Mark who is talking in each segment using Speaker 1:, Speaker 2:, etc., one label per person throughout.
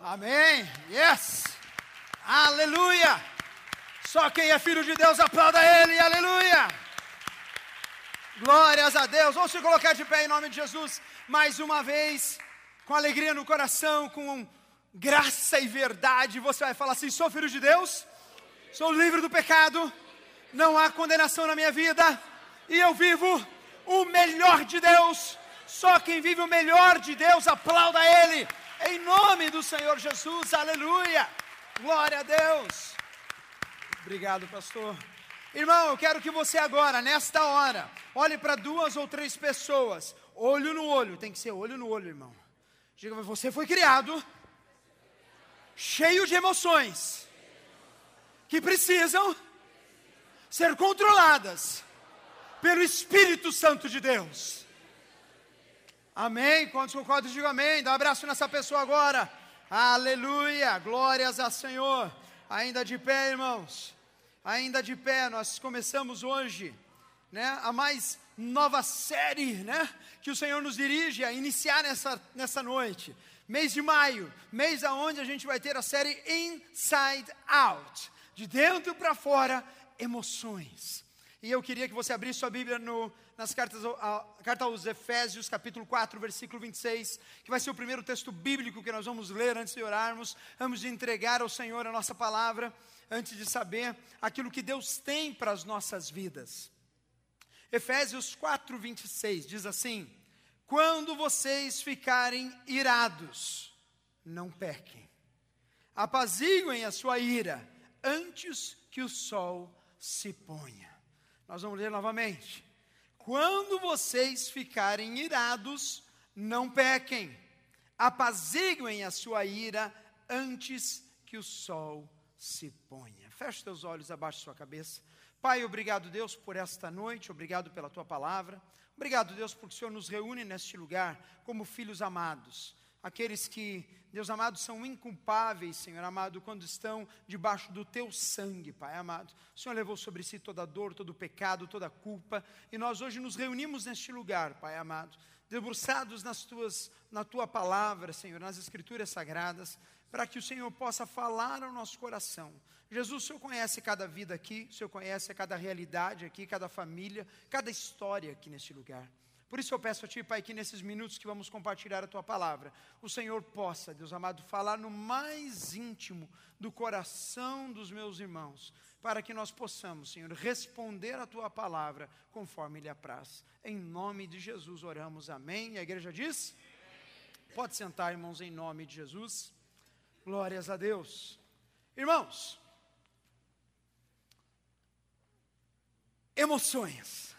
Speaker 1: Amém. Yes. Aleluia. Só quem é filho de Deus aplauda ele. Aleluia. Glórias a Deus. Vamos se colocar de pé em nome de Jesus mais uma vez, com alegria no coração, com graça e verdade. Você vai falar assim: sou filho de Deus, sou livre do pecado, não há condenação na minha vida e eu vivo o melhor de Deus. Só quem vive o melhor de Deus aplauda Ele. Em nome do Senhor Jesus, aleluia. Glória a Deus. Obrigado, pastor. Irmão, eu quero que você agora, nesta hora, olhe para duas ou três pessoas, olho no olho, tem que ser olho no olho, irmão. Diga, você foi criado cheio de emoções que precisam ser controladas pelo Espírito Santo de Deus. Amém? Quantos concordam, digam amém. Dá um abraço nessa pessoa agora. Aleluia. Glórias ao Senhor. Ainda de pé, irmãos. Ainda de pé, nós começamos hoje, né, a mais nova série, né, que o Senhor nos dirige a iniciar nessa, nessa noite. Mês de maio, mês aonde a gente vai ter a série Inside Out, de dentro para fora, emoções. E eu queria que você abrisse sua Bíblia no, nas cartas, a, carta aos Efésios, capítulo 4, versículo 26, que vai ser o primeiro texto bíblico que nós vamos ler antes de orarmos. Vamos de entregar ao Senhor a nossa palavra, antes de saber aquilo que Deus tem para as nossas vidas. Efésios 4, 26 diz assim: Quando vocês ficarem irados, não pequem, apaziguem a sua ira antes que o sol se ponha. Nós vamos ler novamente. Quando vocês ficarem irados, não pequem, apaziguem a sua ira antes que o sol se ponha. Feche teus olhos abaixo da sua cabeça. Pai, obrigado, Deus, por esta noite, obrigado pela tua palavra. Obrigado, Deus, porque o Senhor nos reúne neste lugar como filhos amados aqueles que, Deus amado, são inculpáveis, Senhor amado, quando estão debaixo do teu sangue, Pai amado. O Senhor levou sobre si toda a dor, todo o pecado, toda a culpa, e nós hoje nos reunimos neste lugar, Pai amado, debruçados nas tuas, na tua palavra, Senhor, nas escrituras sagradas, para que o Senhor possa falar ao nosso coração. Jesus, o Senhor conhece cada vida aqui, o Senhor conhece cada realidade aqui, cada família, cada história aqui neste lugar. Por isso eu peço a Ti, Pai, que nesses minutos que vamos compartilhar a Tua palavra, o Senhor possa, Deus amado, falar no mais íntimo do coração dos meus irmãos, para que nós possamos, Senhor, responder a Tua palavra conforme lhe apraz. Em nome de Jesus oramos, amém. E a igreja diz? Pode sentar, irmãos, em nome de Jesus. Glórias a Deus. Irmãos, emoções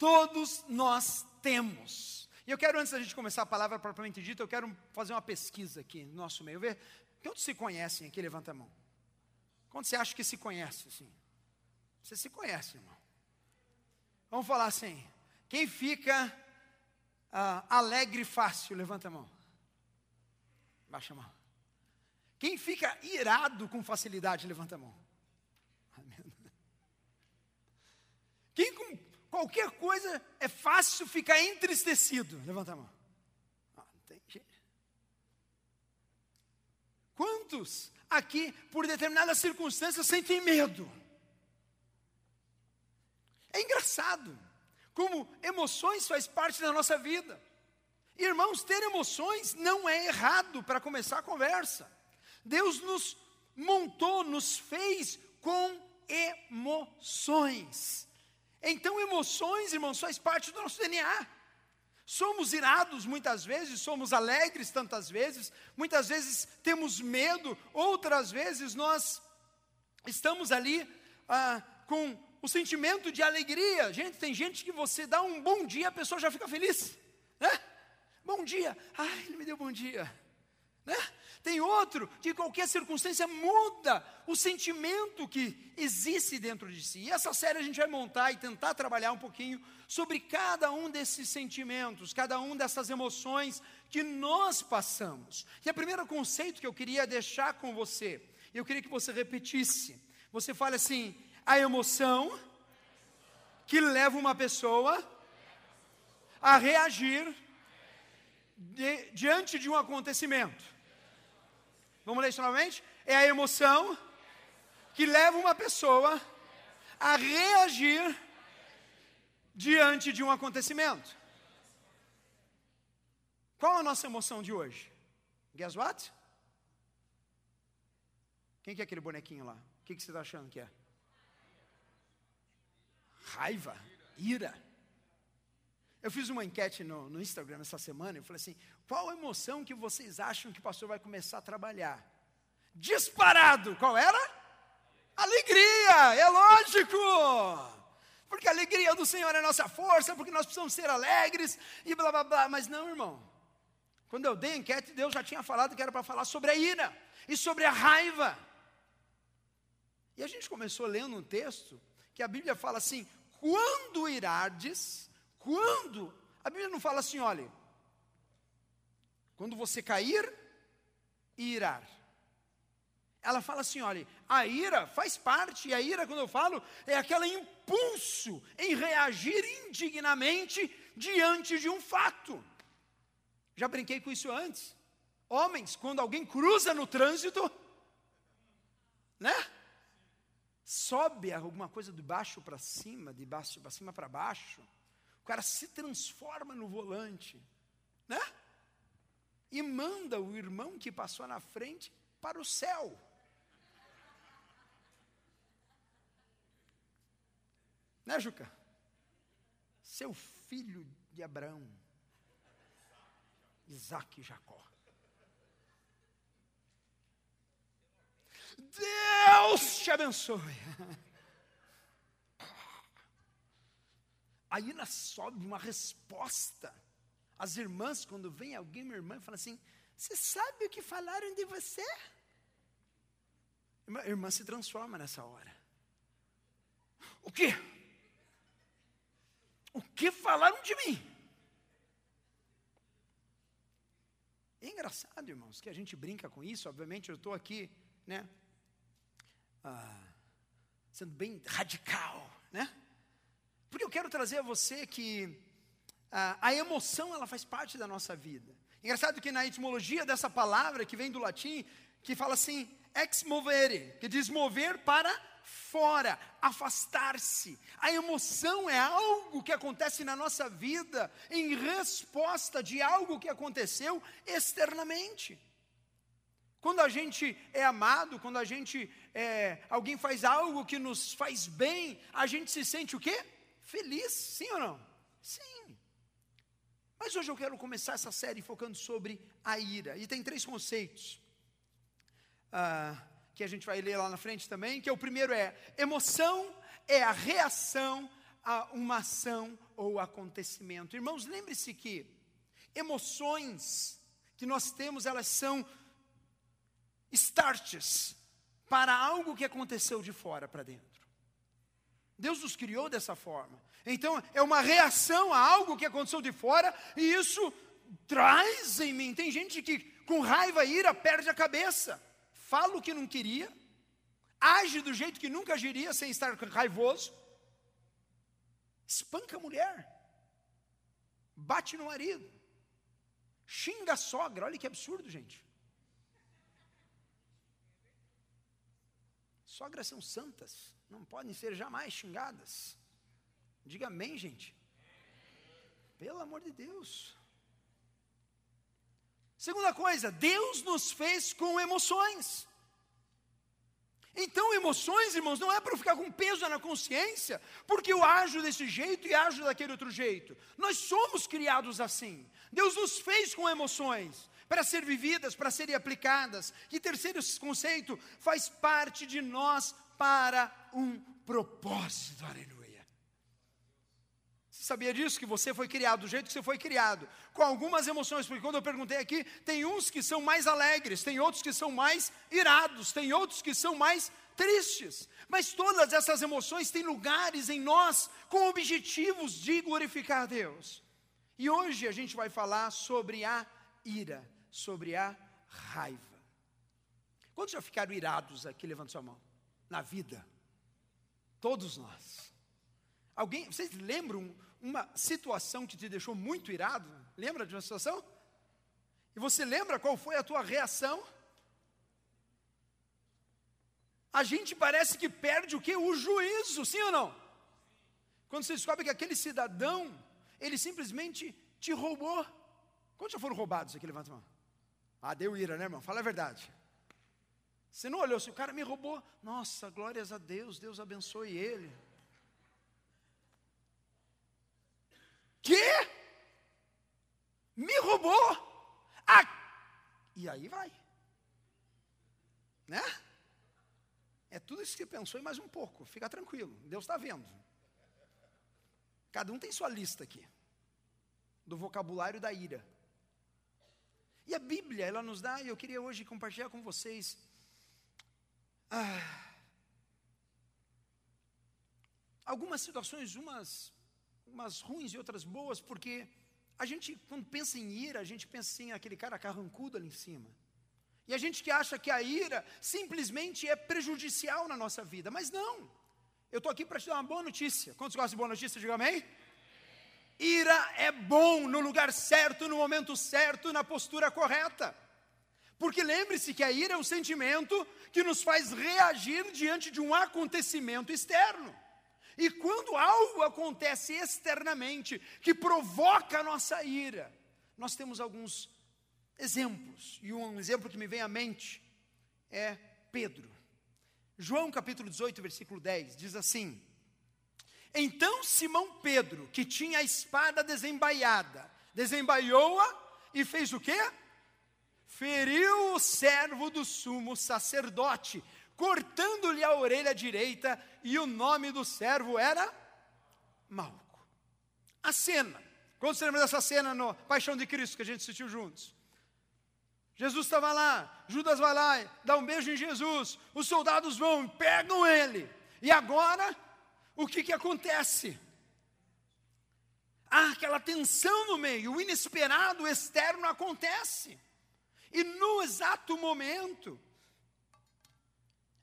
Speaker 1: Todos nós temos. E eu quero, antes da gente começar a palavra propriamente dita, eu quero fazer uma pesquisa aqui no nosso meio. Ver quantos se conhecem aqui, levanta a mão. Quantos você acha que se conhece assim? Você se conhece, irmão. Vamos falar assim. Quem fica uh, alegre fácil, levanta a mão. Baixa a mão. Quem fica irado com facilidade, levanta a mão. Quem com qualquer coisa é fácil ficar entristecido. Levanta a mão. Ah, tem gente. Quantos aqui, por determinadas circunstâncias, sentem medo? É engraçado como emoções faz parte da nossa vida. Irmãos, ter emoções não é errado para começar a conversa. Deus nos montou, nos fez com emoções. Então, emoções, irmãos, faz parte do nosso DNA. Somos irados muitas vezes, somos alegres tantas vezes, muitas vezes temos medo, outras vezes nós estamos ali ah, com o sentimento de alegria. Gente, tem gente que você dá um bom dia, a pessoa já fica feliz, né? Bom dia, ai, ele me deu bom dia, né? Tem outro que qualquer circunstância muda o sentimento que existe dentro de si. E essa série a gente vai montar e tentar trabalhar um pouquinho sobre cada um desses sentimentos, cada um dessas emoções que nós passamos. E o primeiro conceito que eu queria deixar com você, eu queria que você repetisse. Você fala assim: a emoção que leva uma pessoa a reagir de, diante de um acontecimento Vamos ler isso novamente? É a emoção que leva uma pessoa a reagir diante de um acontecimento. Qual a nossa emoção de hoje? Guess what? Quem que é aquele bonequinho lá? O que, que você está achando que é? Raiva, ira. Eu fiz uma enquete no, no Instagram essa semana, eu falei assim, qual a emoção que vocês acham que o pastor vai começar a trabalhar? Disparado, qual era? Alegria, é lógico! Porque a alegria do Senhor é nossa força, porque nós precisamos ser alegres e blá blá blá. Mas não, irmão. Quando eu dei a enquete, Deus já tinha falado que era para falar sobre a ira e sobre a raiva. E a gente começou lendo um texto que a Bíblia fala assim: quando irardes, quando, a Bíblia não fala assim, olha, quando você cair irar. Ela fala assim: olha, a ira faz parte, e a ira, quando eu falo, é aquele impulso em reagir indignamente diante de um fato. Já brinquei com isso antes. Homens, quando alguém cruza no trânsito, né? Sobe alguma coisa de baixo para cima, de baixo para cima para baixo. Cara se transforma no volante, né? E manda o irmão que passou na frente para o céu. Né, Juca? Seu filho de Abraão. Isaac e Jacó. Deus te abençoe. Aí na sobe uma resposta. As irmãs, quando vem alguém, minha irmã, fala assim: Você sabe o que falaram de você? A irmã se transforma nessa hora. O quê? O que falaram de mim? É engraçado, irmãos, que a gente brinca com isso. Obviamente, eu estou aqui, né, ah, sendo bem radical, né? Porque eu quero trazer a você que ah, a emoção ela faz parte da nossa vida. Engraçado que na etimologia dessa palavra que vem do latim, que fala assim, ex movere, que diz mover para fora, afastar-se. A emoção é algo que acontece na nossa vida em resposta de algo que aconteceu externamente. Quando a gente é amado, quando a gente é, alguém faz algo que nos faz bem, a gente se sente o quê? Feliz, sim ou não? Sim. Mas hoje eu quero começar essa série focando sobre a ira. E tem três conceitos. Ah, que a gente vai ler lá na frente também, que é o primeiro é emoção é a reação a uma ação ou acontecimento. Irmãos, lembre-se que emoções que nós temos, elas são starts para algo que aconteceu de fora para dentro. Deus nos criou dessa forma. Então, é uma reação a algo que aconteceu de fora, e isso traz em mim. Tem gente que, com raiva e ira, perde a cabeça fala o que não queria, age do jeito que nunca agiria sem estar raivoso, espanca a mulher, bate no marido, xinga a sogra, olha que absurdo, gente. Sogras são santas, não podem ser jamais xingadas. Diga amém, gente. Pelo amor de Deus. Segunda coisa, Deus nos fez com emoções. Então, emoções, irmãos, não é para ficar com peso na consciência, porque eu ajo desse jeito e ajo daquele outro jeito. Nós somos criados assim. Deus nos fez com emoções para ser vividas, para serem aplicadas. E terceiro conceito, faz parte de nós para um propósito. Aleluia. Você sabia disso? Que você foi criado do jeito que você foi criado, com algumas emoções, porque quando eu perguntei aqui, tem uns que são mais alegres, tem outros que são mais irados, tem outros que são mais tristes. Mas todas essas emoções têm lugares em nós com objetivos de glorificar a Deus. E hoje a gente vai falar sobre a ira, sobre a raiva. Quantos já ficaram irados aqui? Levanta sua mão. Na vida. Todos nós. Alguém, vocês lembram uma situação que te deixou muito irado? Lembra de uma situação? E você lembra qual foi a tua reação? a gente parece que perde o que? O juízo, sim ou não? Quando você descobre que aquele cidadão, ele simplesmente te roubou. Quantos já foram roubados aqui? Levanta a mão. Ah, deu ira, né, irmão? Fala a verdade. Você não olhou, se o cara me roubou, nossa, glórias a Deus, Deus abençoe ele. Que? Me roubou? Ah. E aí vai. Né? É tudo isso que pensou e mais um pouco. Fica tranquilo, Deus está vendo. Cada um tem sua lista aqui do vocabulário da ira. E a Bíblia, ela nos dá, e eu queria hoje compartilhar com vocês ah, algumas situações, umas, umas ruins e outras boas, porque a gente, quando pensa em ira, a gente pensa assim, aquele cara carrancudo ali em cima. E a gente que acha que a ira simplesmente é prejudicial na nossa vida, mas não. Eu estou aqui para te dar uma boa notícia. Quantos gostam de boa notícia? Diga amém. Ira é bom no lugar certo, no momento certo, na postura correta. Porque lembre-se que a ira é um sentimento que nos faz reagir diante de um acontecimento externo. E quando algo acontece externamente que provoca a nossa ira, nós temos alguns exemplos. E um exemplo que me vem à mente é Pedro. João capítulo 18, versículo 10 diz assim: Então Simão Pedro, que tinha a espada desembaiada, desembaiou-a e fez o quê? Feriu o servo do sumo sacerdote, cortando-lhe a orelha direita, e o nome do servo era Malco. A cena. Quando você lembra dessa cena no Paixão de Cristo que a gente assistiu juntos? Jesus estava lá, Judas vai lá, dá um beijo em Jesus, os soldados vão, pegam ele. E agora, o que, que acontece? Há aquela tensão no meio, o inesperado, o externo acontece. E no exato momento,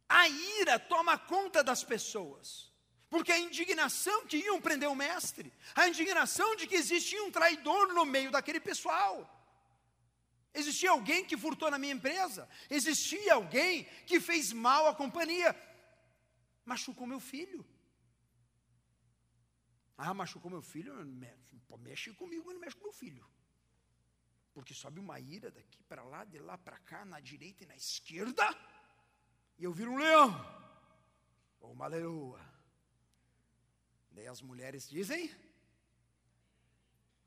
Speaker 1: a ira toma conta das pessoas. Porque a indignação que iam prender o mestre, a indignação de que existia um traidor no meio daquele pessoal. Existia alguém que furtou na minha empresa. Existia alguém que fez mal à companhia. Machucou meu filho. Ah, machucou meu filho, mexe comigo, não mexe com meu filho. Porque sobe uma ira daqui para lá, de lá para cá, na direita e na esquerda, e eu viro um leão, ou uma leoa. Daí as mulheres dizem,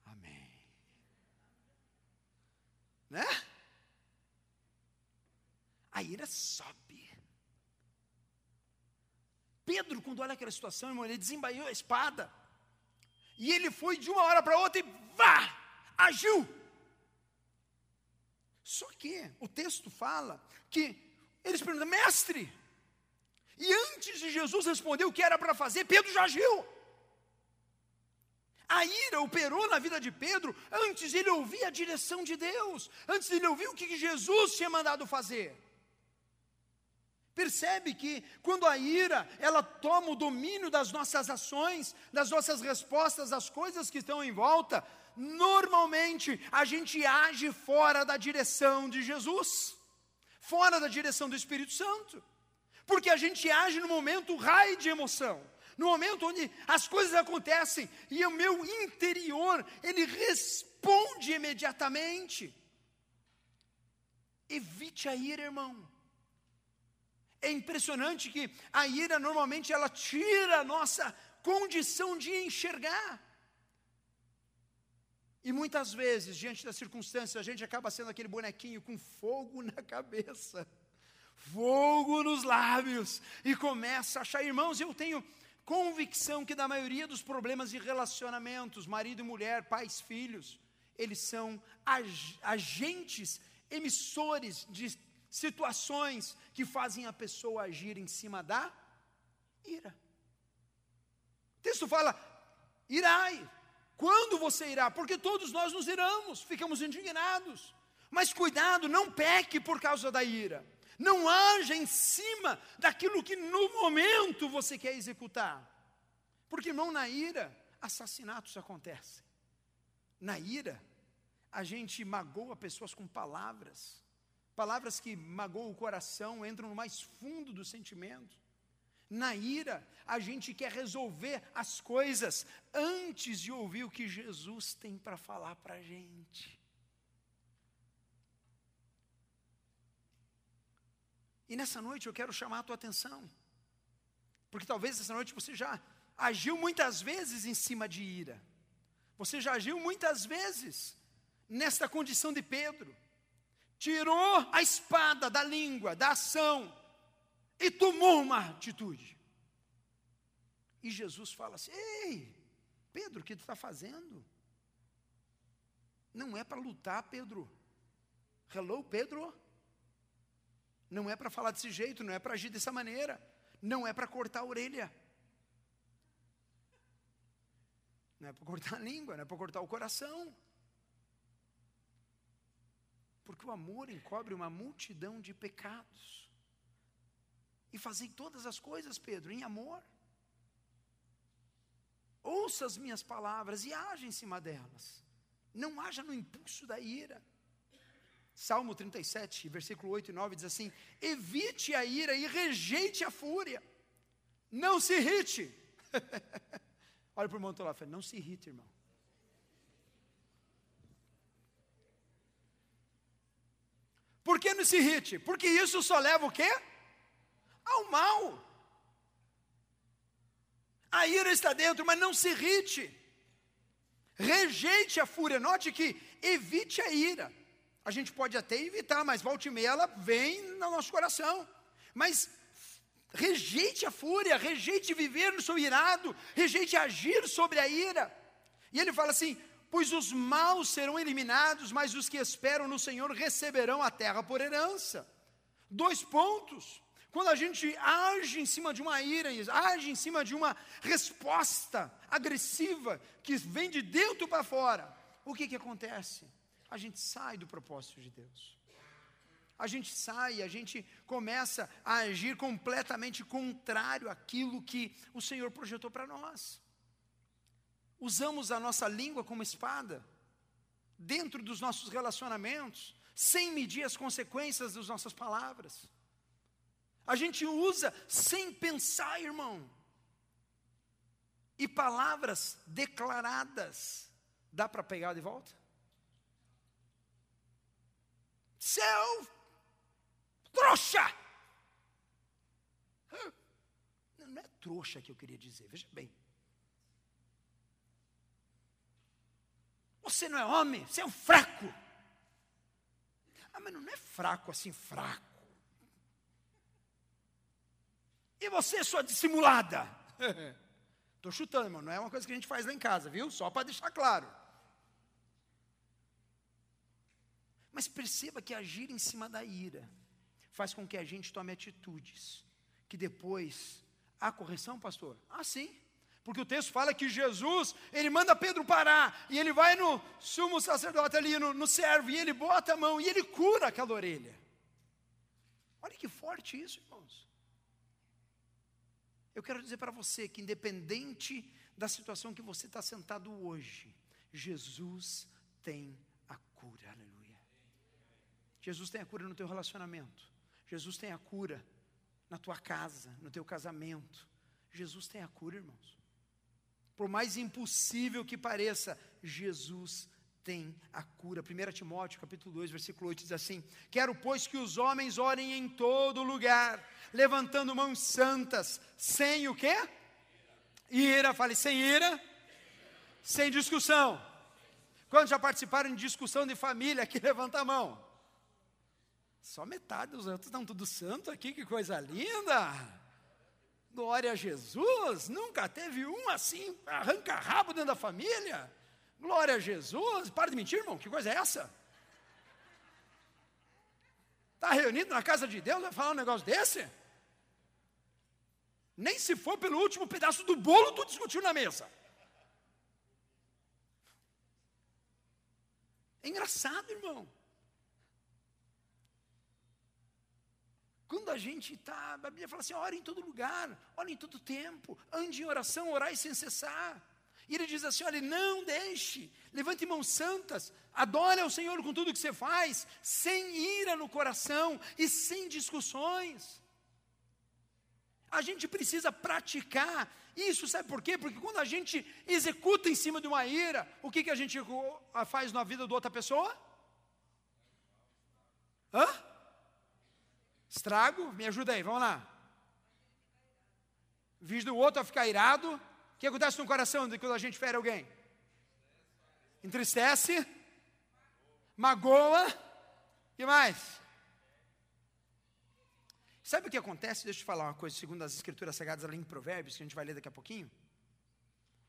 Speaker 1: Amém. Né? A ira sobe. Pedro, quando olha aquela situação, irmão, ele desembaiou a espada. E ele foi de uma hora para outra e vá, agiu. Só que o texto fala que eles perguntam, mestre. E antes de Jesus responder o que era para fazer, Pedro já agiu. A ira operou na vida de Pedro antes ele ouvir a direção de Deus, antes ele ouvir o que Jesus tinha mandado fazer. Percebe que quando a ira, ela toma o domínio das nossas ações, das nossas respostas às coisas que estão em volta, normalmente a gente age fora da direção de Jesus, fora da direção do Espírito Santo, porque a gente age no momento raio de emoção no momento onde as coisas acontecem e o meu interior, ele responde imediatamente. Evite a ira, irmão. É impressionante que a ira normalmente ela tira a nossa condição de enxergar. E muitas vezes, diante das circunstâncias, a gente acaba sendo aquele bonequinho com fogo na cabeça, fogo nos lábios, e começa a achar, irmãos, eu tenho convicção que da maioria dos problemas de relacionamentos, marido e mulher, pais, filhos, eles são ag agentes emissores de situações que fazem a pessoa agir em cima da ira. O texto fala: irai. Quando você irá? Porque todos nós nos iramos, ficamos indignados. Mas cuidado, não peque por causa da ira. Não haja em cima daquilo que no momento você quer executar. Porque, irmão, na ira, assassinatos acontecem. Na ira, a gente magoa pessoas com palavras, palavras que magoam o coração, entram no mais fundo do sentimento. Na ira, a gente quer resolver as coisas antes de ouvir o que Jesus tem para falar para a gente. E nessa noite eu quero chamar a tua atenção, porque talvez essa noite você já agiu muitas vezes em cima de ira, você já agiu muitas vezes nesta condição de Pedro, tirou a espada da língua, da ação, e tomou uma atitude. E Jesus fala assim: Ei, Pedro, o que tu está fazendo? Não é para lutar, Pedro. Hello, Pedro. Não é para falar desse jeito, não é para agir dessa maneira, não é para cortar a orelha. Não é para cortar a língua, não é para cortar o coração. Porque o amor encobre uma multidão de pecados. E fazei todas as coisas, Pedro, em amor. Ouça as minhas palavras e haja em cima delas. Não haja no impulso da ira. Salmo 37, versículo 8 e 9 diz assim: Evite a ira e rejeite a fúria. Não se irrite. Olha para o irmão lá, não se irrite, irmão. Por que não se irrite? Porque isso só leva o quê? Ao mal. A ira está dentro, mas não se irrite. Rejeite a fúria. Note que evite a ira. A gente pode até evitar, mas volte e meia ela vem no nosso coração. Mas rejeite a fúria, rejeite viver no seu irado, rejeite agir sobre a ira. E ele fala assim: pois os maus serão eliminados, mas os que esperam no Senhor receberão a terra por herança. Dois pontos. Quando a gente age em cima de uma ira, age em cima de uma resposta agressiva que vem de dentro para fora, o que, que acontece? A gente sai do propósito de Deus. A gente sai, a gente começa a agir completamente contrário àquilo que o Senhor projetou para nós. Usamos a nossa língua como espada, dentro dos nossos relacionamentos, sem medir as consequências das nossas palavras. A gente usa sem pensar, irmão. E palavras declaradas, dá para pegar de volta? Seu trouxa! Não é trouxa que eu queria dizer, veja bem. Você não é homem, você é um fraco. Ah, mas não é fraco assim, fraco. E você, sua dissimulada? Estou chutando, irmão. Não é uma coisa que a gente faz lá em casa, viu? Só para deixar claro. Mas perceba que agir em cima da ira faz com que a gente tome atitudes que depois há correção, pastor? Ah, sim. Porque o texto fala que Jesus, ele manda Pedro parar, e ele vai no sumo sacerdote ali, no, no servo, e ele bota a mão, e ele cura aquela orelha. Olha que forte isso, irmãos. Eu quero dizer para você que, independente da situação que você está sentado hoje, Jesus tem a cura, aleluia. Jesus tem a cura no teu relacionamento, Jesus tem a cura na tua casa, no teu casamento. Jesus tem a cura, irmãos. Por mais impossível que pareça, Jesus tem a cura. 1 Timóteo, capítulo 2, versículo 8 diz assim: "Quero pois que os homens orem em todo lugar, levantando mãos santas, sem o quê? Ira, fale sem ira, sem discussão. Quantos já participaram de discussão de família aqui? Levanta a mão. Só metade dos outros estão tudo santo aqui, que coisa linda. Glória a Jesus, nunca teve um assim, arranca rabo dentro da família. Glória a Jesus, para de mentir, irmão, que coisa é essa? Está reunido na casa de Deus, vai falar um negócio desse? Nem se for pelo último pedaço do bolo, tu discutiu na mesa. É engraçado, irmão. Quando a gente está, a Bíblia fala assim: ora em todo lugar, ora em todo tempo, ande em oração, orai sem cessar. E ele diz assim: olha, não deixe, levante mãos santas, adore ao Senhor com tudo que você faz, sem ira no coração e sem discussões. A gente precisa praticar isso, sabe por quê? Porque quando a gente executa em cima de uma ira, o que, que a gente faz na vida de outra pessoa? Hã? Estrago? Me ajuda aí, vamos lá. Visto do outro a ficar irado. Que acontece no coração de quando a gente fere alguém? Entristece, magoa, que mais? Sabe o que acontece? Deixa eu te falar uma coisa, segundo as escrituras sagradas, além de provérbios, que a gente vai ler daqui a pouquinho.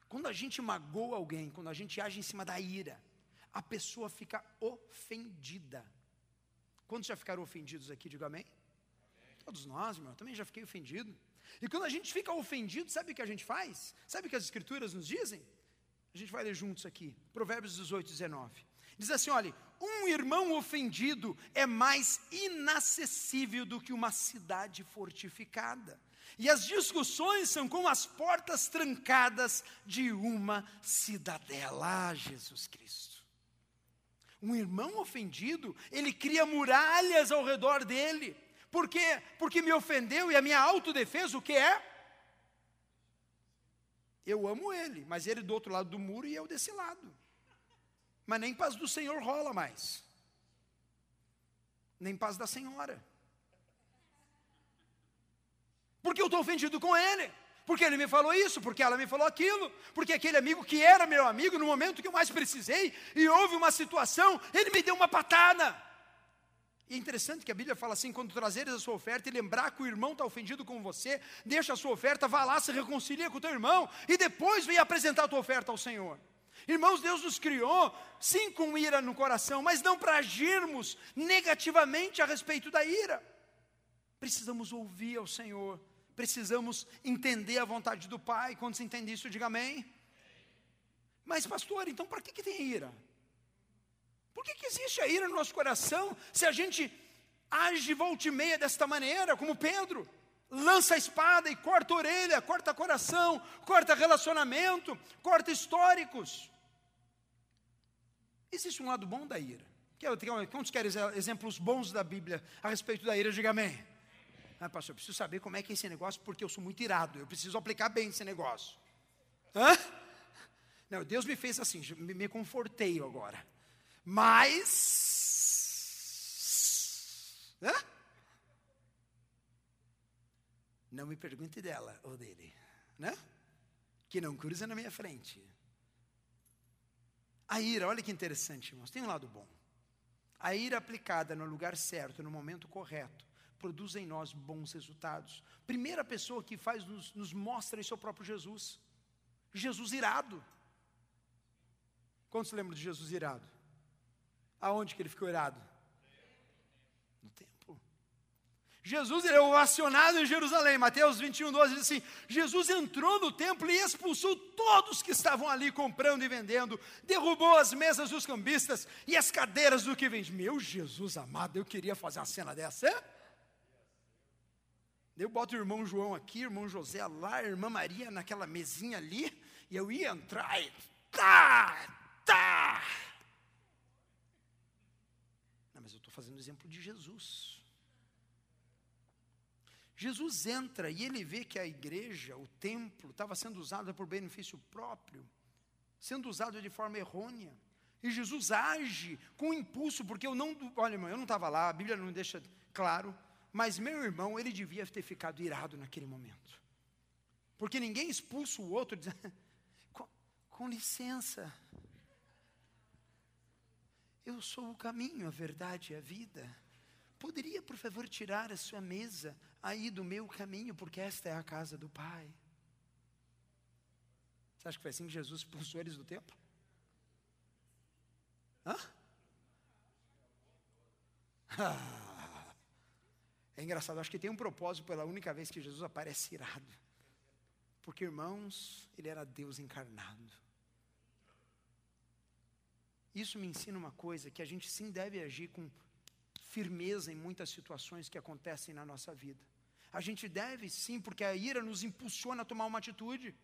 Speaker 1: Quando a gente magoa alguém, quando a gente age em cima da ira, a pessoa fica ofendida. Quantos já ficaram ofendidos aqui? Diga amém. Todos nós, meu, eu também já fiquei ofendido. E quando a gente fica ofendido, sabe o que a gente faz? Sabe o que as escrituras nos dizem? A gente vai ler juntos aqui, Provérbios 18, 19. Diz assim: olha, um irmão ofendido é mais inacessível do que uma cidade fortificada. E as discussões são como as portas trancadas de uma cidadela. Ah, Jesus Cristo. Um irmão ofendido, ele cria muralhas ao redor dele. Por quê? Porque me ofendeu e a minha autodefesa, o que é? Eu amo ele, mas ele do outro lado do muro e eu desse lado. Mas nem paz do Senhor rola mais. Nem paz da senhora. Porque eu estou ofendido com ele. Porque ele me falou isso, porque ela me falou aquilo, porque aquele amigo que era meu amigo no momento que eu mais precisei, e houve uma situação, ele me deu uma patada. E é interessante que a Bíblia fala assim: quando trazeres a sua oferta e lembrar que o irmão está ofendido com você, deixa a sua oferta, vá lá, se reconcilia com o teu irmão, e depois vem apresentar a tua oferta ao Senhor. Irmãos, Deus nos criou, sim, com ira no coração, mas não para agirmos negativamente a respeito da ira. Precisamos ouvir ao Senhor, precisamos entender a vontade do Pai. Quando se entende isso, diga amém. Mas, pastor, então para que, que tem ira? Por que, que existe a ira no nosso coração se a gente age volta e meia desta maneira, como Pedro? Lança a espada e corta a orelha, corta coração, corta relacionamento, corta históricos. Existe um lado bom da ira. Quantos querem exemplos bons da Bíblia a respeito da ira? Diga amém. Ah, pastor, eu preciso saber como é que é esse negócio, porque eu sou muito irado. Eu preciso aplicar bem esse negócio. Hã? Não, Deus me fez assim, me, me confortei agora. Mas. Hã? Não me pergunte dela ou dele, né? Que não cruza na minha frente. A ira, olha que interessante, irmãos, tem um lado bom. A ira aplicada no lugar certo, no momento correto, produz em nós bons resultados. Primeira pessoa que faz nos, nos mostra isso é o próprio Jesus. Jesus irado. Quantos lembram de Jesus irado? Aonde que ele ficou irado? No templo. Jesus ele é ovacionado em Jerusalém. Mateus 21, 12 diz assim: Jesus entrou no templo e expulsou todos que estavam ali comprando e vendendo, derrubou as mesas dos cambistas e as cadeiras do que vende. Meu Jesus amado, eu queria fazer uma cena dessa, é? Eu boto o irmão João aqui, irmão José lá, irmã Maria naquela mesinha ali, e eu ia entrar e tá, tá, Estou fazendo o exemplo de Jesus. Jesus entra e ele vê que a igreja, o templo, estava sendo usado por benefício próprio, sendo usado de forma errônea. E Jesus age com impulso, porque eu não, olha, irmão, eu não estava lá, a Bíblia não deixa claro, mas meu irmão, ele devia ter ficado irado naquele momento. Porque ninguém expulsa o outro dizendo, com, com licença, eu sou o caminho, a verdade e a vida. Poderia, por favor, tirar a sua mesa aí do meu caminho, porque esta é a casa do Pai. Você acha que foi assim que Jesus expulsou eles do templo? Hã? Ah, é engraçado, acho que tem um propósito pela única vez que Jesus aparece irado. Porque, irmãos, ele era Deus encarnado. Isso me ensina uma coisa: que a gente sim deve agir com firmeza em muitas situações que acontecem na nossa vida. A gente deve sim, porque a ira nos impulsiona a tomar uma atitude.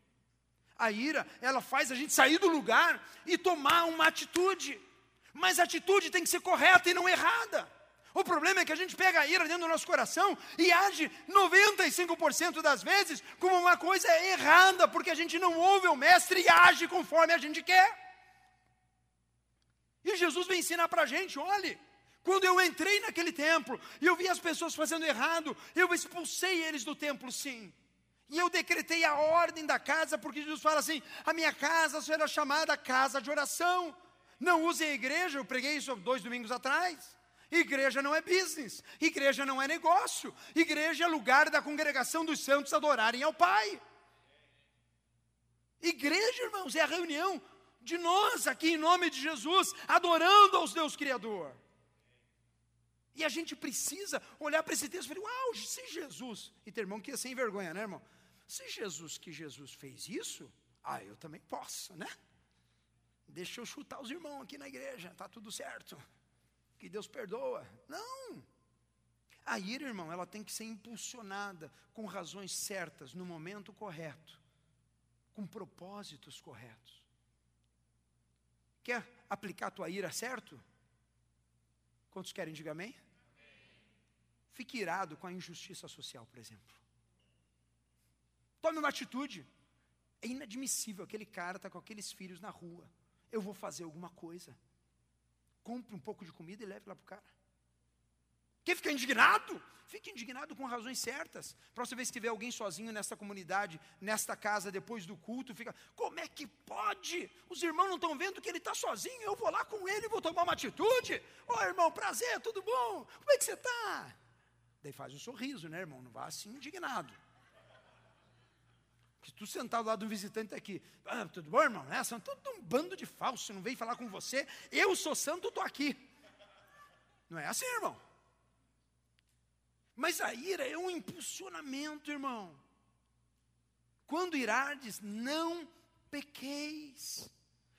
Speaker 1: A ira, ela faz a gente sair do lugar e tomar uma atitude. Mas a atitude tem que ser correta e não errada. O problema é que a gente pega a ira dentro do nosso coração e age 95% das vezes como uma coisa errada, porque a gente não ouve o mestre e age conforme a gente quer. E Jesus vem ensinar para a gente: olhe, quando eu entrei naquele templo e eu vi as pessoas fazendo errado, eu expulsei eles do templo, sim. E eu decretei a ordem da casa, porque Jesus fala assim: a minha casa será chamada casa de oração. Não usem a igreja, eu preguei isso dois domingos atrás. Igreja não é business, igreja não é negócio, igreja é lugar da congregação dos santos adorarem ao Pai. Igreja, irmãos, é a reunião de nós aqui em nome de Jesus, adorando aos Deus Criador. E a gente precisa olhar para esse texto e falar: Uau, se Jesus, e ter irmão que é sem vergonha, né, irmão? Se Jesus que Jesus fez isso, ah, eu também posso, né? Deixa eu chutar os irmãos aqui na igreja, tá tudo certo que Deus perdoa. Não. A ira, irmão, ela tem que ser impulsionada com razões certas, no momento correto, com propósitos corretos. Quer aplicar a tua ira certo? Quantos querem, diga amém? Fique irado com a injustiça social, por exemplo. Tome uma atitude. É inadmissível, aquele cara está com aqueles filhos na rua. Eu vou fazer alguma coisa compre um pouco de comida e leve lá para o cara. Quer ficar indignado? Fique indignado com razões certas. Próxima vez que tiver alguém sozinho nesta comunidade, nesta casa, depois do culto, fica: como é que pode? Os irmãos não estão vendo que ele está sozinho, eu vou lá com ele vou tomar uma atitude. Ô oh, irmão, prazer, tudo bom? Como é que você está? Daí faz um sorriso, né, irmão? Não vá assim indignado. Que tu sentado lá do visitante aqui, ah, tudo bom, irmão? É, são tudo um bando de falso, não veio falar com você. Eu sou santo, estou aqui. Não é assim, irmão. Mas a ira é um impulsionamento, irmão. Quando irardes, não pequeis.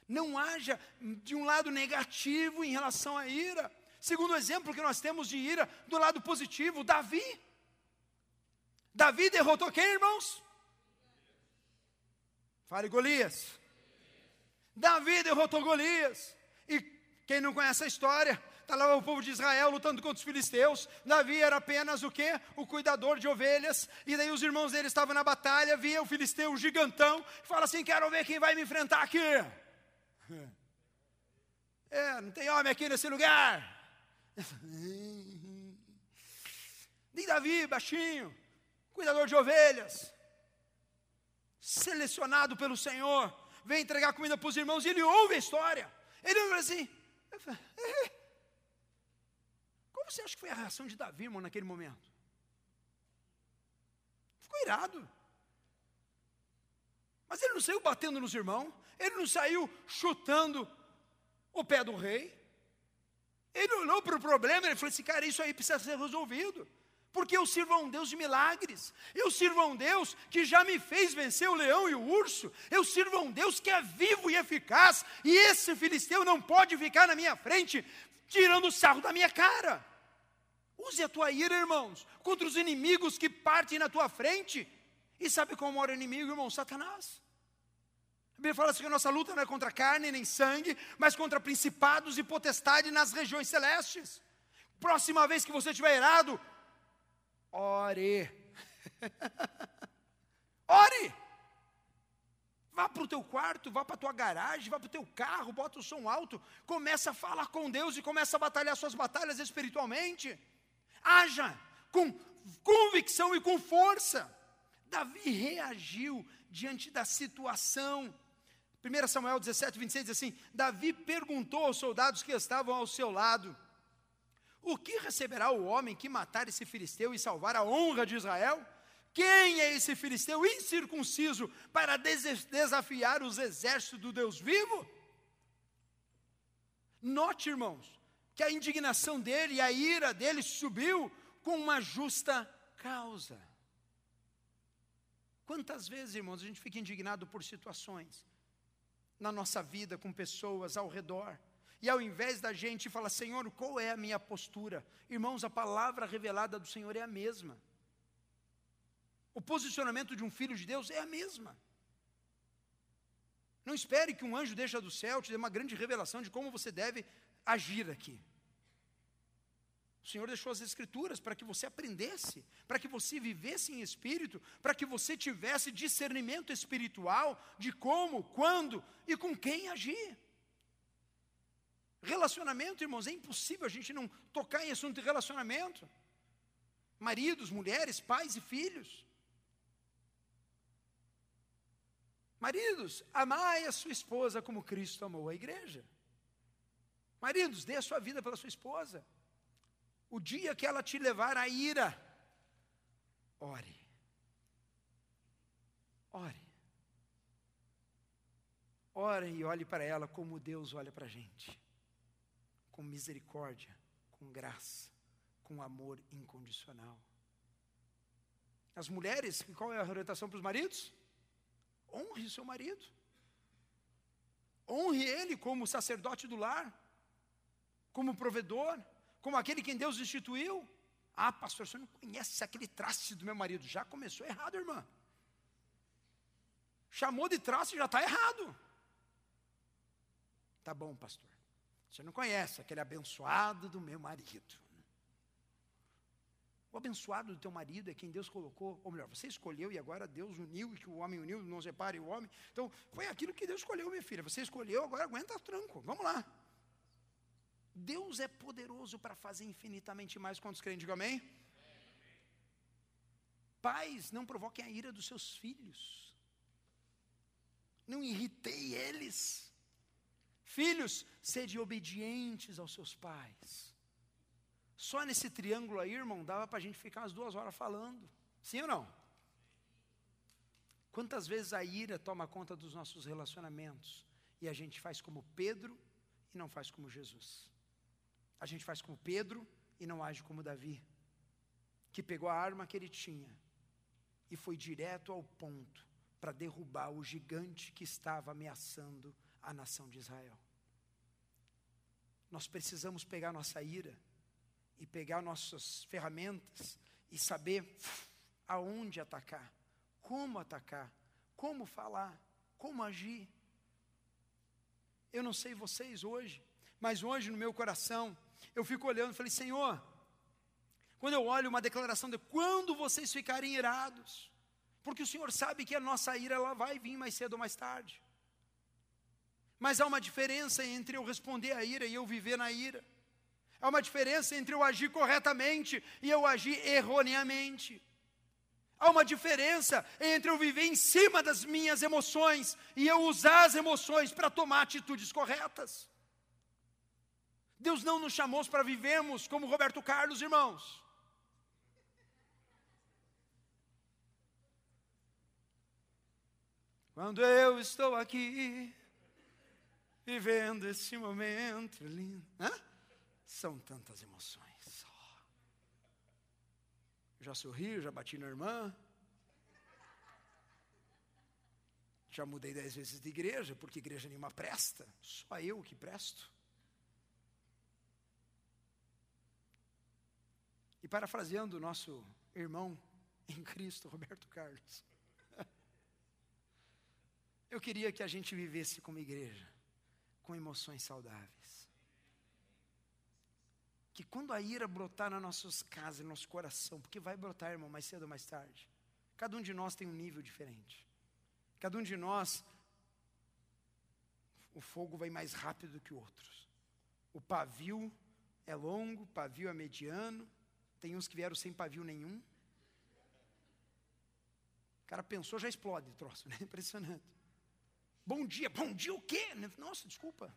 Speaker 1: Não haja de um lado negativo em relação à ira. Segundo exemplo que nós temos de ira, do lado positivo, Davi. Davi derrotou quem, irmãos? Fale Golias. Davi derrotou Golias. E quem não conhece a história, está lá o povo de Israel lutando contra os filisteus. Davi era apenas o quê? O cuidador de ovelhas. E daí os irmãos dele estavam na batalha, via o filisteu gigantão, e fala assim: quero ver quem vai me enfrentar aqui. É, não tem homem aqui nesse lugar. Nem Davi, baixinho, cuidador de ovelhas selecionado pelo Senhor, vem entregar comida para os irmãos e ele ouve a história. Ele ouve assim. Como você acha que foi a reação de Davi, irmão, naquele momento? Ficou irado. Mas ele não saiu batendo nos irmãos, ele não saiu chutando o pé do rei. Ele olhou para o problema e falou assim: cara, isso aí precisa ser resolvido porque eu sirvo a um Deus de milagres, eu sirvo a um Deus que já me fez vencer o leão e o urso, eu sirvo a um Deus que é vivo e eficaz, e esse filisteu não pode ficar na minha frente, tirando o sarro da minha cara. Use a tua ira, irmãos, contra os inimigos que partem na tua frente. E sabe qual mora o inimigo, irmão? Satanás. A Bíblia fala assim que a nossa luta não é contra carne nem sangue, mas contra principados e potestades nas regiões celestes. Próxima vez que você estiver irado, Ore. Ore. Vá para o teu quarto, vá para a tua garagem, vá para o teu carro, bota o som alto, começa a falar com Deus e começa a batalhar suas batalhas espiritualmente. Haja com convicção e com força. Davi reagiu diante da situação. 1 Samuel 17, 26 diz assim: Davi perguntou aos soldados que estavam ao seu lado: o que receberá o homem que matar esse filisteu e salvar a honra de Israel? Quem é esse filisteu incircunciso para desafiar os exércitos do Deus vivo? Note, irmãos, que a indignação dele e a ira dele subiu com uma justa causa. Quantas vezes, irmãos, a gente fica indignado por situações na nossa vida, com pessoas ao redor, e ao invés da gente falar, Senhor, qual é a minha postura? Irmãos, a palavra revelada do Senhor é a mesma. O posicionamento de um filho de Deus é a mesma. Não espere que um anjo deixa do céu te dê uma grande revelação de como você deve agir aqui. O Senhor deixou as Escrituras para que você aprendesse, para que você vivesse em espírito, para que você tivesse discernimento espiritual de como, quando e com quem agir. Relacionamento, irmãos, é impossível a gente não tocar em assunto de relacionamento. Maridos, mulheres, pais e filhos. Maridos, amai a sua esposa como Cristo amou a igreja. Maridos, dê a sua vida pela sua esposa. O dia que ela te levar à ira, ore. Ore. Ore e olhe para ela como Deus olha para a gente. Com misericórdia, com graça, com amor incondicional. As mulheres, qual é a orientação para os maridos? Honre seu marido. Honre ele como sacerdote do lar, como provedor como aquele quem Deus instituiu. Ah, pastor, você não conhece aquele traste do meu marido. Já começou errado, irmã. Chamou de traste já está errado. Tá bom, pastor. Você não conhece aquele abençoado do meu marido. O abençoado do teu marido é quem Deus colocou, ou melhor, você escolheu e agora Deus uniu, e que o homem uniu, não separe o homem. Então, foi aquilo que Deus escolheu, minha filha. Você escolheu, agora aguenta tranco. Vamos lá. Deus é poderoso para fazer infinitamente mais. Quantos creem? Diga amém. Pais, não provoquem a ira dos seus filhos. Não irritei eles. Filhos, sede obedientes aos seus pais. Só nesse triângulo aí, irmão, dava para a gente ficar umas duas horas falando. Sim ou não? Quantas vezes a ira toma conta dos nossos relacionamentos e a gente faz como Pedro e não faz como Jesus? A gente faz como Pedro e não age como Davi, que pegou a arma que ele tinha e foi direto ao ponto para derrubar o gigante que estava ameaçando a nação de Israel. Nós precisamos pegar nossa ira e pegar nossas ferramentas e saber aonde atacar, como atacar, como falar, como agir. Eu não sei vocês hoje, mas hoje no meu coração eu fico olhando e falei, Senhor, quando eu olho uma declaração de quando vocês ficarem irados, porque o Senhor sabe que a nossa ira ela vai vir mais cedo ou mais tarde. Mas há uma diferença entre eu responder à ira e eu viver na ira. Há uma diferença entre eu agir corretamente e eu agir erroneamente. Há uma diferença entre eu viver em cima das minhas emoções e eu usar as emoções para tomar atitudes corretas. Deus não nos chamou para vivermos como Roberto Carlos, irmãos. Quando eu estou aqui, vivendo esse momento lindo, Hã? são tantas emoções. Já sorri, já bati na irmã. Já mudei dez vezes de igreja, porque igreja nenhuma presta, só eu que presto. E parafraseando o nosso irmão em Cristo, Roberto Carlos, eu queria que a gente vivesse como igreja, com emoções saudáveis. Que quando a ira brotar nas nossas casas, no nosso coração, porque vai brotar, irmão, mais cedo ou mais tarde, cada um de nós tem um nível diferente. Cada um de nós, o fogo vai mais rápido que outros. O pavio é longo, o pavio é mediano, tem uns que vieram sem pavio nenhum. O cara pensou, já explode o troço, né? Impressionante. Bom dia, bom dia o quê? Nossa, desculpa.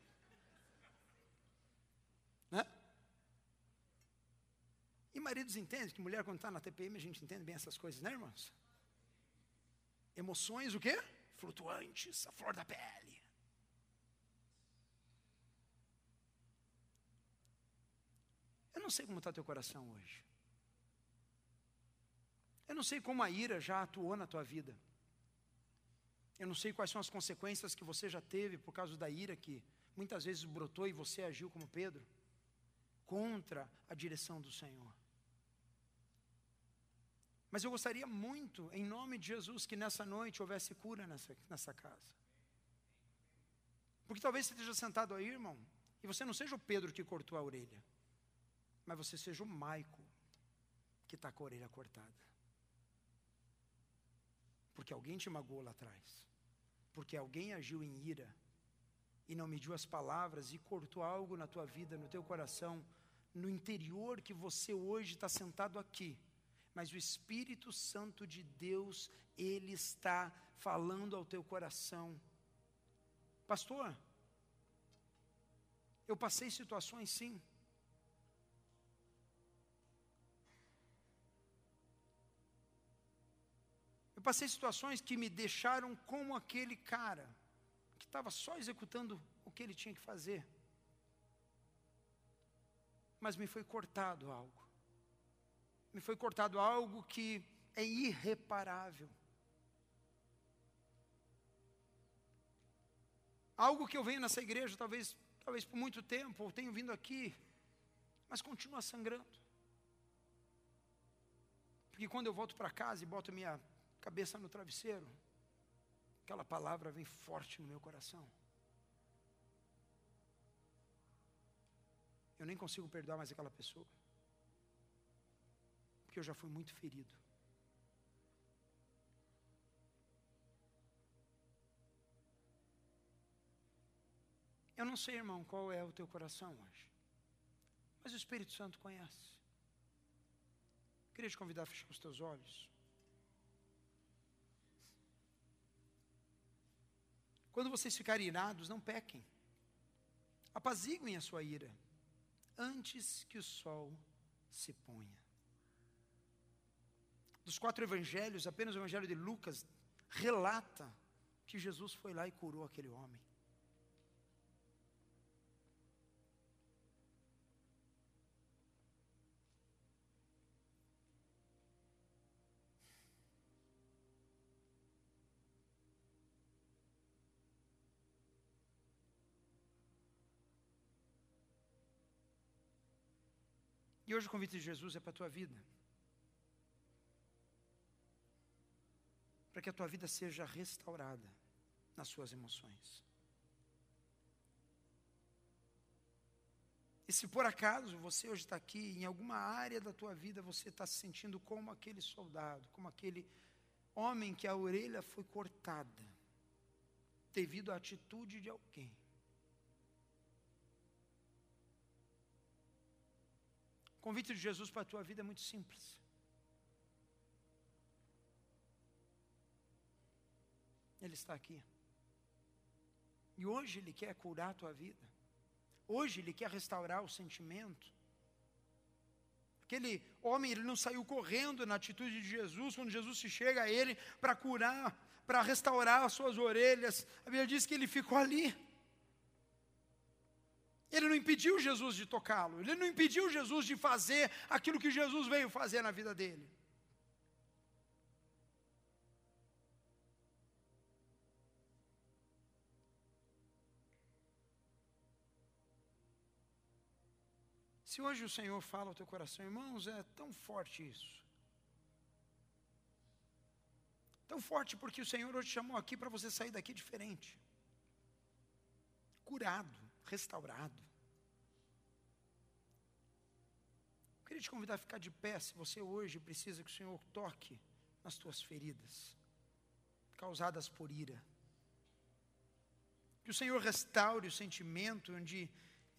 Speaker 1: Né? E maridos entendem que mulher, quando está na TPM, a gente entende bem essas coisas, né, irmãos? Emoções, o quê? Flutuantes, a flor da pele. Eu não sei como está teu coração hoje. Eu não sei como a ira já atuou na tua vida. Eu não sei quais são as consequências que você já teve por causa da ira que muitas vezes brotou e você agiu como Pedro contra a direção do Senhor. Mas eu gostaria muito, em nome de Jesus, que nessa noite houvesse cura nessa, nessa casa. Porque talvez você esteja sentado aí, irmão, e você não seja o Pedro que cortou a orelha, mas você seja o Maico que está com a orelha cortada. Porque alguém te magoou lá atrás. Porque alguém agiu em ira e não mediu as palavras e cortou algo na tua vida, no teu coração, no interior que você hoje está sentado aqui. Mas o Espírito Santo de Deus, ele está falando ao teu coração. Pastor, eu passei situações sim. Eu passei situações que me deixaram como aquele cara que estava só executando o que ele tinha que fazer. Mas me foi cortado algo. Me foi cortado algo que é irreparável. Algo que eu venho nessa igreja, talvez, talvez por muito tempo, ou tenho vindo aqui, mas continua sangrando. Porque quando eu volto para casa e boto minha cabeça no travesseiro, aquela palavra vem forte no meu coração. Eu nem consigo perdoar mais aquela pessoa, porque eu já fui muito ferido. Eu não sei, irmão, qual é o teu coração hoje, mas o Espírito Santo conhece. Queria te convidar a fechar os teus olhos. Quando vocês ficarem irados, não pequem. Apaziguem a sua ira antes que o sol se ponha. Dos quatro evangelhos, apenas o evangelho de Lucas relata que Jesus foi lá e curou aquele homem. E hoje o convite de Jesus é para a tua vida. Para que a tua vida seja restaurada nas suas emoções. E se por acaso você hoje está aqui, em alguma área da tua vida você está se sentindo como aquele soldado, como aquele homem que a orelha foi cortada, devido à atitude de alguém. O convite de Jesus para a tua vida é muito simples. Ele está aqui. E hoje Ele quer curar a tua vida. Hoje Ele quer restaurar o sentimento. Aquele homem, ele não saiu correndo na atitude de Jesus, quando Jesus se chega a ele para curar, para restaurar as suas orelhas. A Bíblia diz que ele ficou ali. Ele não impediu Jesus de tocá-lo, ele não impediu Jesus de fazer aquilo que Jesus veio fazer na vida dele. Se hoje o Senhor fala ao teu coração, irmãos, é tão forte isso. Tão forte porque o Senhor hoje chamou aqui para você sair daqui diferente. Curado restaurado. Eu queria te convidar a ficar de pé se você hoje precisa que o Senhor toque nas tuas feridas, causadas por ira. Que o Senhor restaure o sentimento onde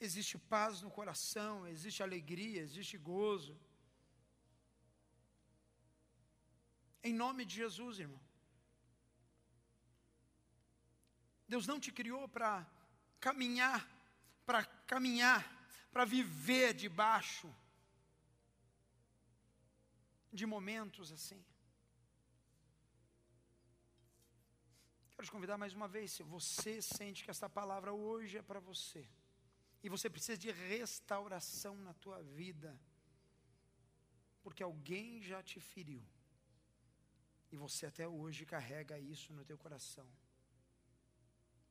Speaker 1: existe paz no coração, existe alegria, existe gozo. Em nome de Jesus, irmão. Deus não te criou para caminhar, para caminhar, para viver debaixo de momentos assim. Quero te convidar mais uma vez, se você sente que esta palavra hoje é para você, e você precisa de restauração na tua vida, porque alguém já te feriu, e você até hoje carrega isso no teu coração.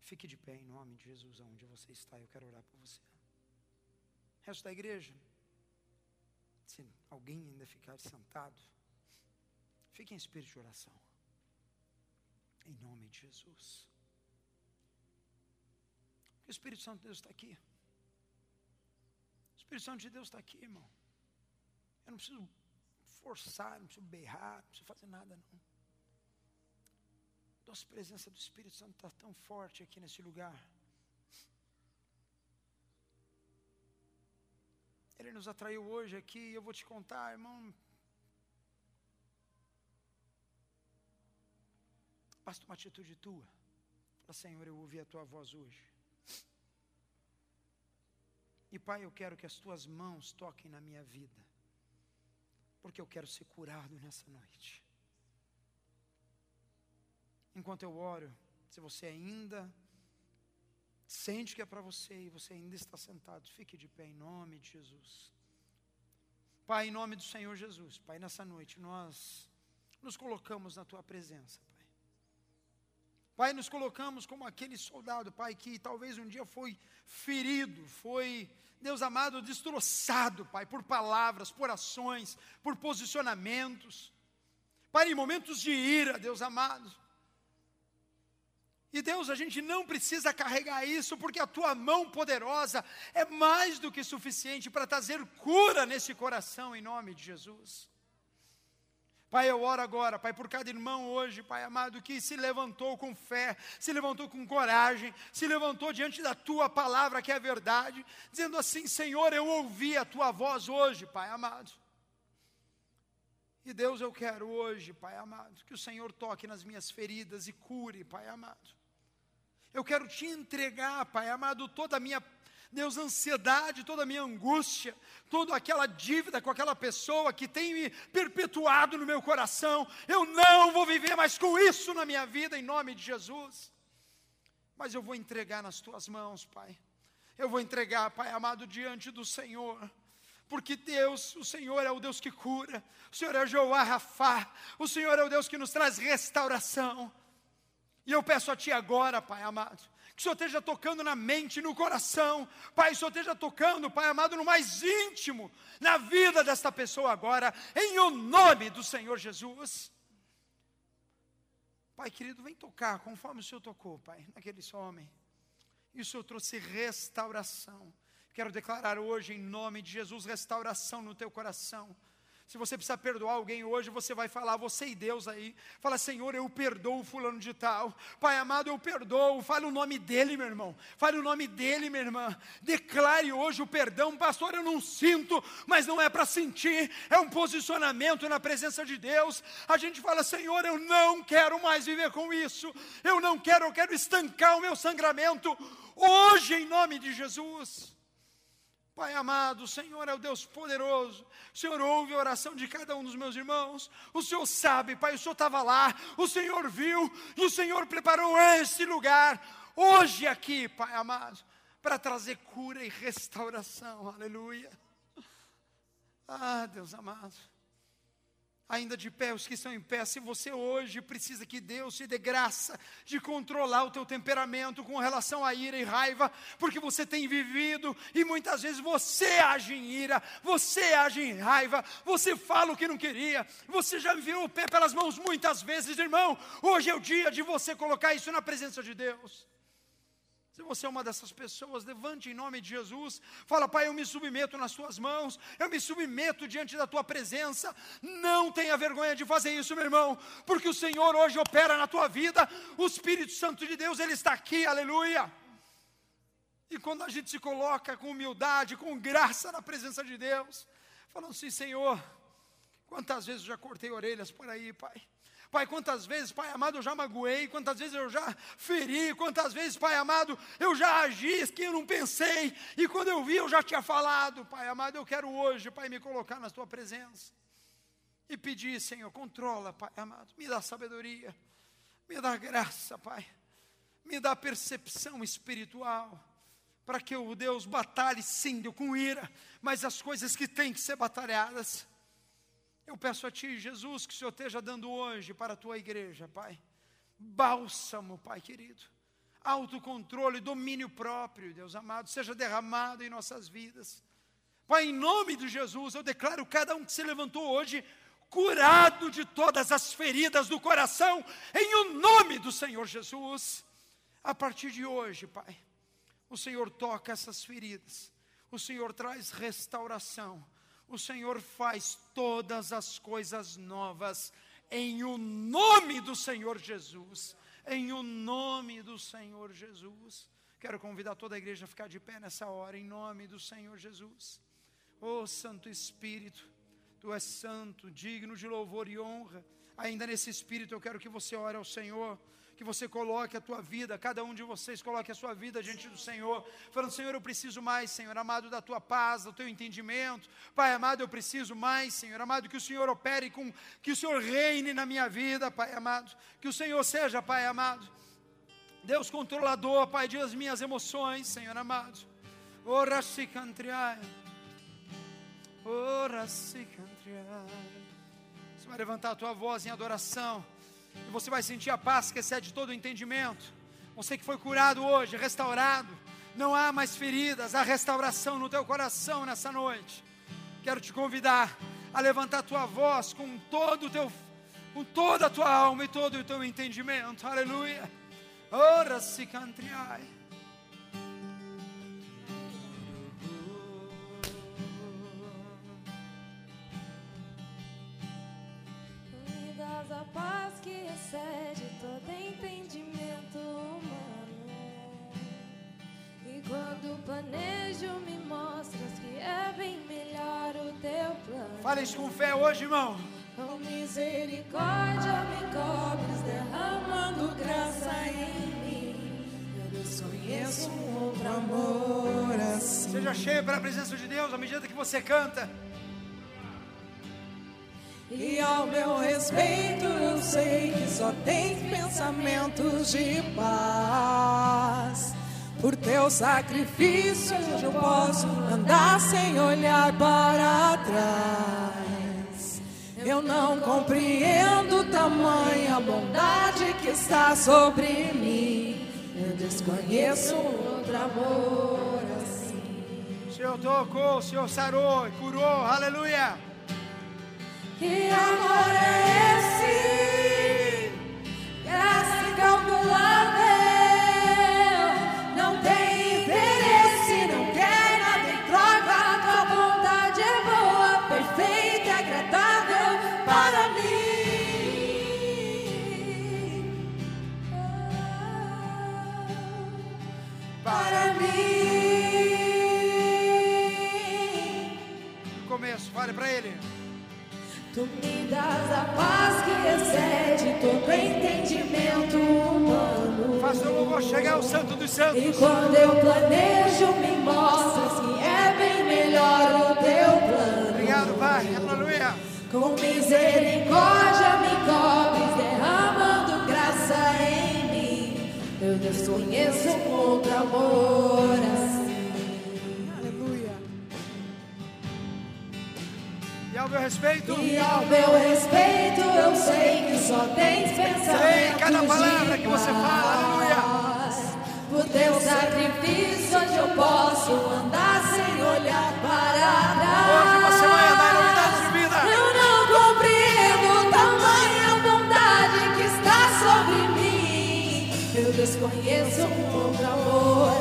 Speaker 1: Fique de pé em nome de Jesus, aonde você está, eu quero orar por você. Resto da igreja, se alguém ainda ficar sentado, fique em espírito de oração. Em nome de Jesus. O Espírito Santo de Deus está aqui. O Espírito Santo de Deus está aqui, irmão. Eu não preciso forçar, não preciso berrar, não preciso fazer nada, não. Nossa presença do Espírito Santo está tão forte aqui nesse lugar. Ele nos atraiu hoje aqui, e eu vou te contar, irmão. Basta uma atitude tua. Fala, Senhor, eu ouvi a tua voz hoje. E Pai, eu quero que as tuas mãos toquem na minha vida, porque eu quero ser curado nessa noite. Enquanto eu oro, se você ainda sente que é para você e você ainda está sentado, fique de pé em nome de Jesus. Pai, em nome do Senhor Jesus, Pai, nessa noite nós nos colocamos na tua presença, Pai. Pai, nos colocamos como aquele soldado, Pai, que talvez um dia foi ferido, foi, Deus amado, destroçado, Pai, por palavras, por ações, por posicionamentos. Pai, em momentos de ira, Deus amado, e Deus, a gente não precisa carregar isso, porque a tua mão poderosa é mais do que suficiente para trazer cura nesse coração, em nome de Jesus. Pai, eu oro agora, Pai, por cada irmão hoje, Pai amado, que se levantou com fé, se levantou com coragem, se levantou diante da tua palavra, que é verdade, dizendo assim: Senhor, eu ouvi a tua voz hoje, Pai amado. E Deus, eu quero hoje, Pai amado, que o Senhor toque nas minhas feridas e cure, Pai amado. Eu quero te entregar, Pai amado, toda a minha, Deus, ansiedade, toda a minha angústia, toda aquela dívida com aquela pessoa que tem me perpetuado no meu coração. Eu não vou viver mais com isso na minha vida, em nome de Jesus. Mas eu vou entregar nas tuas mãos, Pai. Eu vou entregar, Pai amado, diante do Senhor porque Deus, o Senhor é o Deus que cura, o Senhor é Jeová Rafá, o Senhor é o Deus que nos traz restauração. E eu peço a Ti agora, Pai amado, que o Senhor esteja tocando na mente, no coração, Pai, o Senhor esteja tocando, Pai amado, no mais íntimo, na vida desta pessoa agora, em o nome do Senhor Jesus. Pai querido, vem tocar conforme o Senhor tocou, Pai, naquele homem. E o Senhor trouxe restauração. Quero declarar hoje, em nome de Jesus, restauração no teu coração se você precisa perdoar alguém hoje, você vai falar, você e Deus aí. Fala, Senhor, eu perdoo fulano de tal. Pai amado, eu perdoo. Fale o nome dele, meu irmão. Fale o nome dele, minha irmã. Declare hoje o perdão. Pastor, eu não sinto, mas não é para sentir. É um posicionamento na presença de Deus. A gente fala, Senhor, eu não quero mais viver com isso. Eu não quero, eu quero estancar o meu sangramento. Hoje, em nome de Jesus. Pai amado, o Senhor é o Deus poderoso. O Senhor ouve a oração de cada um dos meus irmãos. O Senhor sabe, Pai, o Senhor estava lá, o Senhor viu, e o Senhor preparou esse lugar, hoje aqui, Pai amado, para trazer cura e restauração. Aleluia. Ah, Deus amado ainda de pé, os que estão em pé, se você hoje precisa que Deus te dê graça de controlar o teu temperamento com relação à ira e raiva, porque você tem vivido e muitas vezes você age em ira, você age em raiva, você fala o que não queria, você já virou o pé pelas mãos muitas vezes, irmão. Hoje é o dia de você colocar isso na presença de Deus. Se você é uma dessas pessoas, levante em nome de Jesus. Fala, Pai, eu me submeto nas tuas mãos, eu me submeto diante da tua presença. Não tenha vergonha de fazer isso, meu irmão, porque o Senhor hoje opera na tua vida. O Espírito Santo de Deus, ele está aqui, aleluia. E quando a gente se coloca com humildade, com graça na presença de Deus, falando assim, Senhor, quantas vezes eu já cortei orelhas por aí, Pai. Pai, quantas vezes, Pai amado, eu já magoei, quantas vezes eu já feri, quantas vezes, Pai amado, eu já agi que eu não pensei, e quando eu vi, eu já tinha falado, Pai amado, eu quero hoje, Pai, me colocar na Tua presença e pedir, Senhor, controla, Pai amado, me dá sabedoria, me dá graça, Pai, me dá percepção espiritual, para que o Deus batalhe sim, com ira, mas as coisas que têm que ser batalhadas, eu peço a Ti, Jesus, que o Senhor esteja dando hoje para a Tua igreja, Pai. Bálsamo, Pai querido. Autocontrole, domínio próprio, Deus amado, seja derramado em nossas vidas. Pai, em nome de Jesus, eu declaro cada um que se levantou hoje curado de todas as feridas do coração, em o nome do Senhor Jesus. A partir de hoje, Pai, O Senhor toca essas feridas. O Senhor traz restauração. O Senhor faz todas as coisas novas em o nome do Senhor Jesus. Em o nome do Senhor Jesus. Quero convidar toda a igreja a ficar de pé nessa hora, em nome do Senhor Jesus. Oh Santo Espírito, Tu és santo, digno de louvor e honra. Ainda nesse espírito eu quero que você ore ao Senhor que você coloque a tua vida, cada um de vocês coloque a sua vida diante do Senhor, falando: Senhor, eu preciso mais, Senhor amado, da tua paz, do teu entendimento. Pai amado, eu preciso mais, Senhor amado, que o Senhor opere com, que o Senhor reine na minha vida, Pai amado, que o Senhor seja, Pai amado, Deus controlador, Pai, das minhas emoções, Senhor amado. Ora se cantriai, ora se cantriai. Você vai levantar a tua voz em adoração. E você vai sentir a paz que excede todo o entendimento. Você que foi curado hoje, restaurado. Não há mais feridas, há restauração no teu coração nessa noite. Quero te convidar a levantar a tua voz com todo o teu com toda a tua alma e todo o teu entendimento. Aleluia. Ora se cantriai.
Speaker 2: A paz que excede todo entendimento humano. E quando planejo, me mostras que é bem melhor o teu plano.
Speaker 1: Fale isso com fé hoje, irmão.
Speaker 2: Com misericórdia me cobres, derramando graça em mim. Eu desconheço um outro amor assim.
Speaker 1: Seja cheio para a presença de Deus à medida que você canta.
Speaker 2: E ao meu respeito eu sei que só tem pensamentos de paz. Por teu sacrifício hoje eu posso andar sem olhar para trás. Eu não compreendo tamanha bondade que está sobre mim. Eu desconheço outro amor assim.
Speaker 1: Senhor tocou, Senhor sarou e curou, aleluia.
Speaker 2: Que amor é esse? Das a paz que excede todo entendimento humano.
Speaker 1: Faça o louvor chegar ao Santo dos Santos.
Speaker 2: E quando eu planejo, me mostras que é bem melhor o teu plano.
Speaker 1: Obrigado, Pai. Aleluia.
Speaker 2: Com misericórdia me cobres, derramando graça em mim. Eu desconheço um outro amor
Speaker 1: meu respeito.
Speaker 2: E ao meu respeito eu sei que só tens pensamentos Sei
Speaker 1: cada palavra que você fala, aleluia.
Speaker 2: Por teu sacrifício hoje eu posso andar sem olhar para trás.
Speaker 1: Hoje você vai andar em novidade de vida.
Speaker 2: Eu não compreendo tamanha bondade que está sobre mim. Eu desconheço um outro amor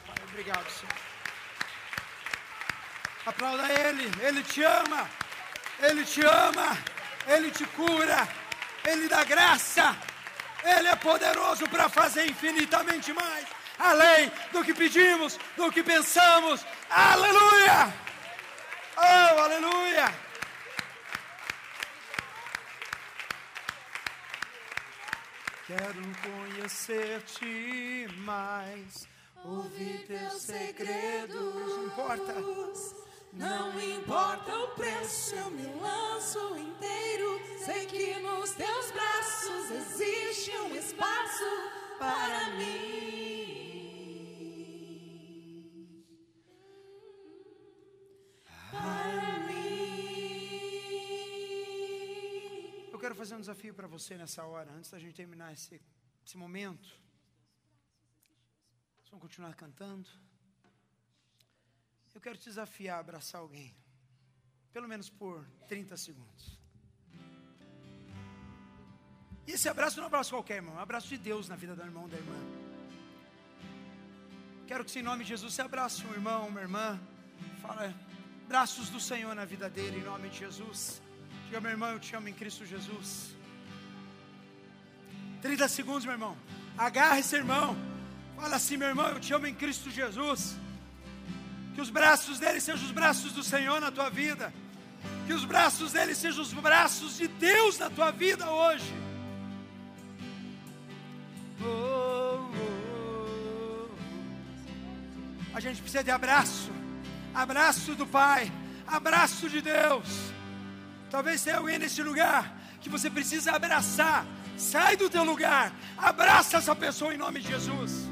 Speaker 1: Pai. Obrigado, Senhor. Aplauda Ele. Ele te ama. Ele te ama. Ele te cura. Ele dá graça. Ele é poderoso para fazer infinitamente mais. Além do que pedimos, do que pensamos. Aleluia! Oh, aleluia! Quero conhecer-te mais, ouvir teus segredos. Não importa.
Speaker 2: Não importa o preço, eu me lanço inteiro. Sei que nos teus braços existe um espaço para mim. Para mim.
Speaker 1: Eu quero fazer um desafio para você nessa hora, antes da gente terminar esse, esse momento. Vamos continuar cantando. Eu quero te desafiar a abraçar alguém, pelo menos por 30 segundos. E esse abraço não é um abraço qualquer, irmão, é um abraço de Deus na vida do irmão, da irmã. Quero que, em nome de Jesus, você abrace um irmão, uma irmã. Fala, braços do Senhor na vida dele, em nome de Jesus. Diga, meu irmão, eu te amo em Cristo Jesus. 30 segundos, meu irmão. Agarre esse irmão. Fala assim, meu irmão, eu te amo em Cristo Jesus. Que os braços dele sejam os braços do Senhor na tua vida. Que os braços dele sejam os braços de Deus na tua vida hoje. Oh, oh, oh. A gente precisa de abraço. Abraço do Pai. Abraço de Deus. Talvez tenha alguém nesse lugar que você precisa abraçar. Sai do teu lugar. Abraça essa pessoa em nome de Jesus.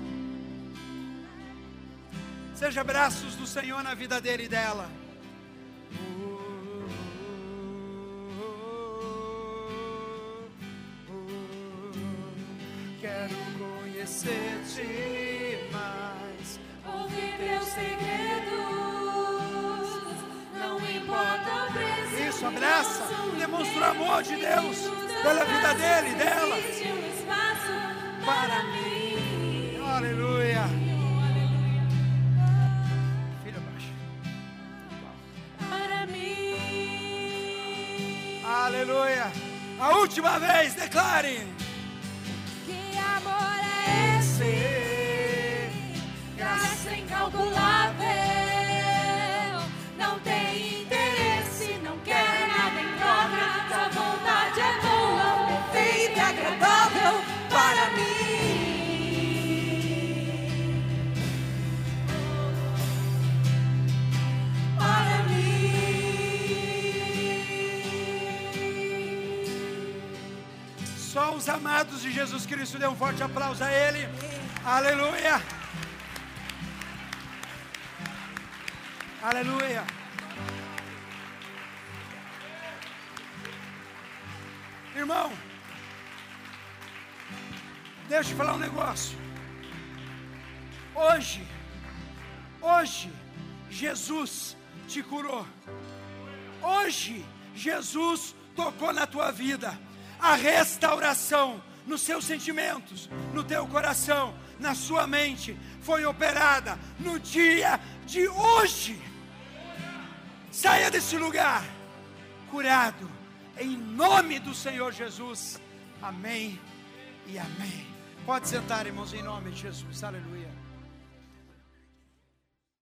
Speaker 1: Seja braços do Senhor na vida dele e dela. Quero conhecer-te mais.
Speaker 2: Ouvir teus segredos, não importa o preço.
Speaker 1: Isso, abraça. Demonstra o amor de Deus pela vida dele e dela. Para mim. Aleluia. Aleluia. A última vez, declare.
Speaker 2: Que amor é esse? Graça incalculável.
Speaker 1: Amados de Jesus Cristo dê um forte aplauso a Ele. Aleluia. Aleluia. Irmão, deixa eu falar um negócio. Hoje, hoje, Jesus te curou. Hoje, Jesus tocou na tua vida. A restauração nos seus sentimentos, no teu coração, na sua mente, foi operada no dia de hoje. Saia desse lugar curado, em nome do Senhor Jesus. Amém e amém. Pode sentar, irmãos, em nome de Jesus. Aleluia.